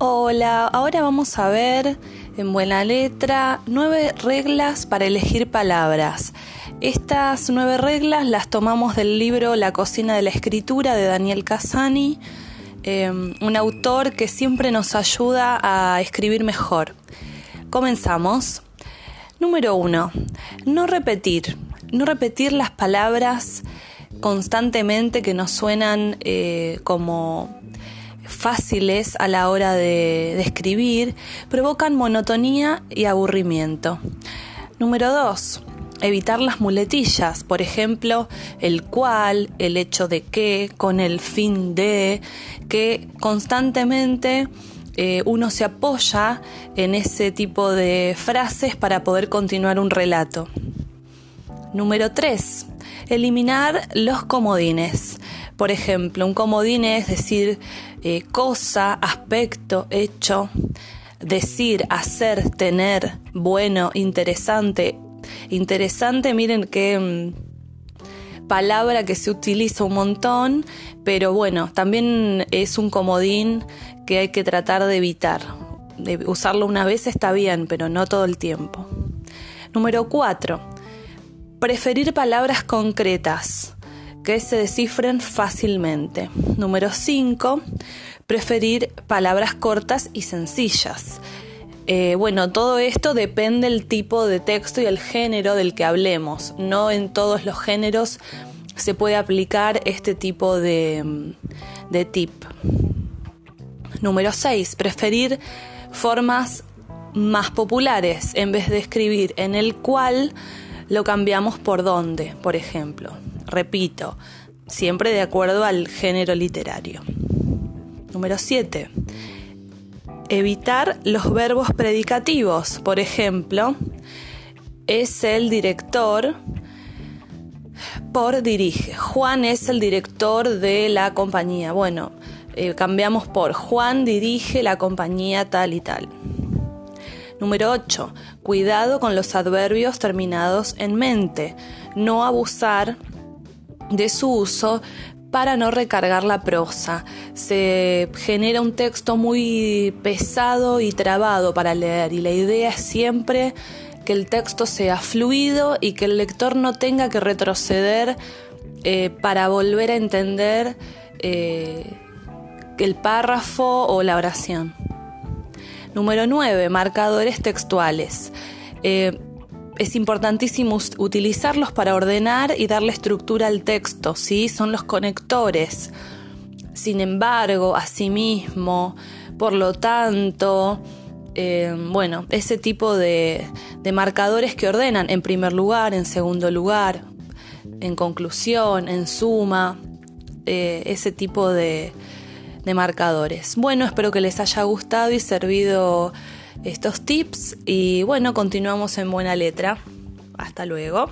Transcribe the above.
Hola, ahora vamos a ver en buena letra nueve reglas para elegir palabras. Estas nueve reglas las tomamos del libro La cocina de la escritura de Daniel Casani, em, un autor que siempre nos ayuda a escribir mejor. Comenzamos. Número uno, no repetir. No repetir las palabras constantemente que nos suenan eh, como fáciles a la hora de, escribir provocan monotonía y aburrimiento. Número 2. Evitar las muletillas, por ejemplo, el cual, el hecho de que, con el fin de, que constantemente eh, uno se apoya en ese tipo de frases para poder continuar un relato. Número 3. Eliminar los comodines. Por ejemplo, un comodín es decir eh, cosa, aspecto, hecho, decir, hacer, tener, bueno, interesante. Interesante, miren qué mm, palabra que se utiliza un montón, pero bueno, también es un comodín que hay que tratar de evitar. De usarlo una vez está bien, pero no todo el tiempo. Número 4. Preferir palabras concretas que se descifren fácilmente. Número 5. Preferir palabras cortas y sencillas. Eh, bueno, todo esto depende del tipo de texto y el género del que hablemos. No en todos los géneros se puede aplicar este tipo de, de tip. Número 6. Preferir formas más populares. En vez de escribir en el cual, lo cambiamos por dónde, por ejemplo. Repito, siempre de acuerdo al género literario. Número 7. Evitar los verbos predicativos. Por ejemplo, es el director por dirige. Juan es el director de la compañía. Bueno, eh, cambiamos por Juan dirige la compañía tal y tal. Número 8. Cuidado con los adverbios terminados en mente. No abusar de su uso para no recargar la prosa. Se genera un texto muy pesado y trabado para leer y la idea es siempre que el texto sea fluido y que el lector no tenga que retroceder eh, para volver a entender eh, el párrafo o la oración. Número 9. Marcadores textuales. Eh, es importantísimo utilizarlos para ordenar y darle estructura al texto, ¿sí? Son los conectores. Sin embargo, asimismo, por lo tanto, eh, bueno, ese tipo de, marcadores que ordenan en primer lugar, en segundo lugar, en conclusión, en suma, eh, ese tipo de, de marcadores. Bueno, espero que les haya gustado y servido estos tips y bueno, continuamos en buena letra. Hasta luego.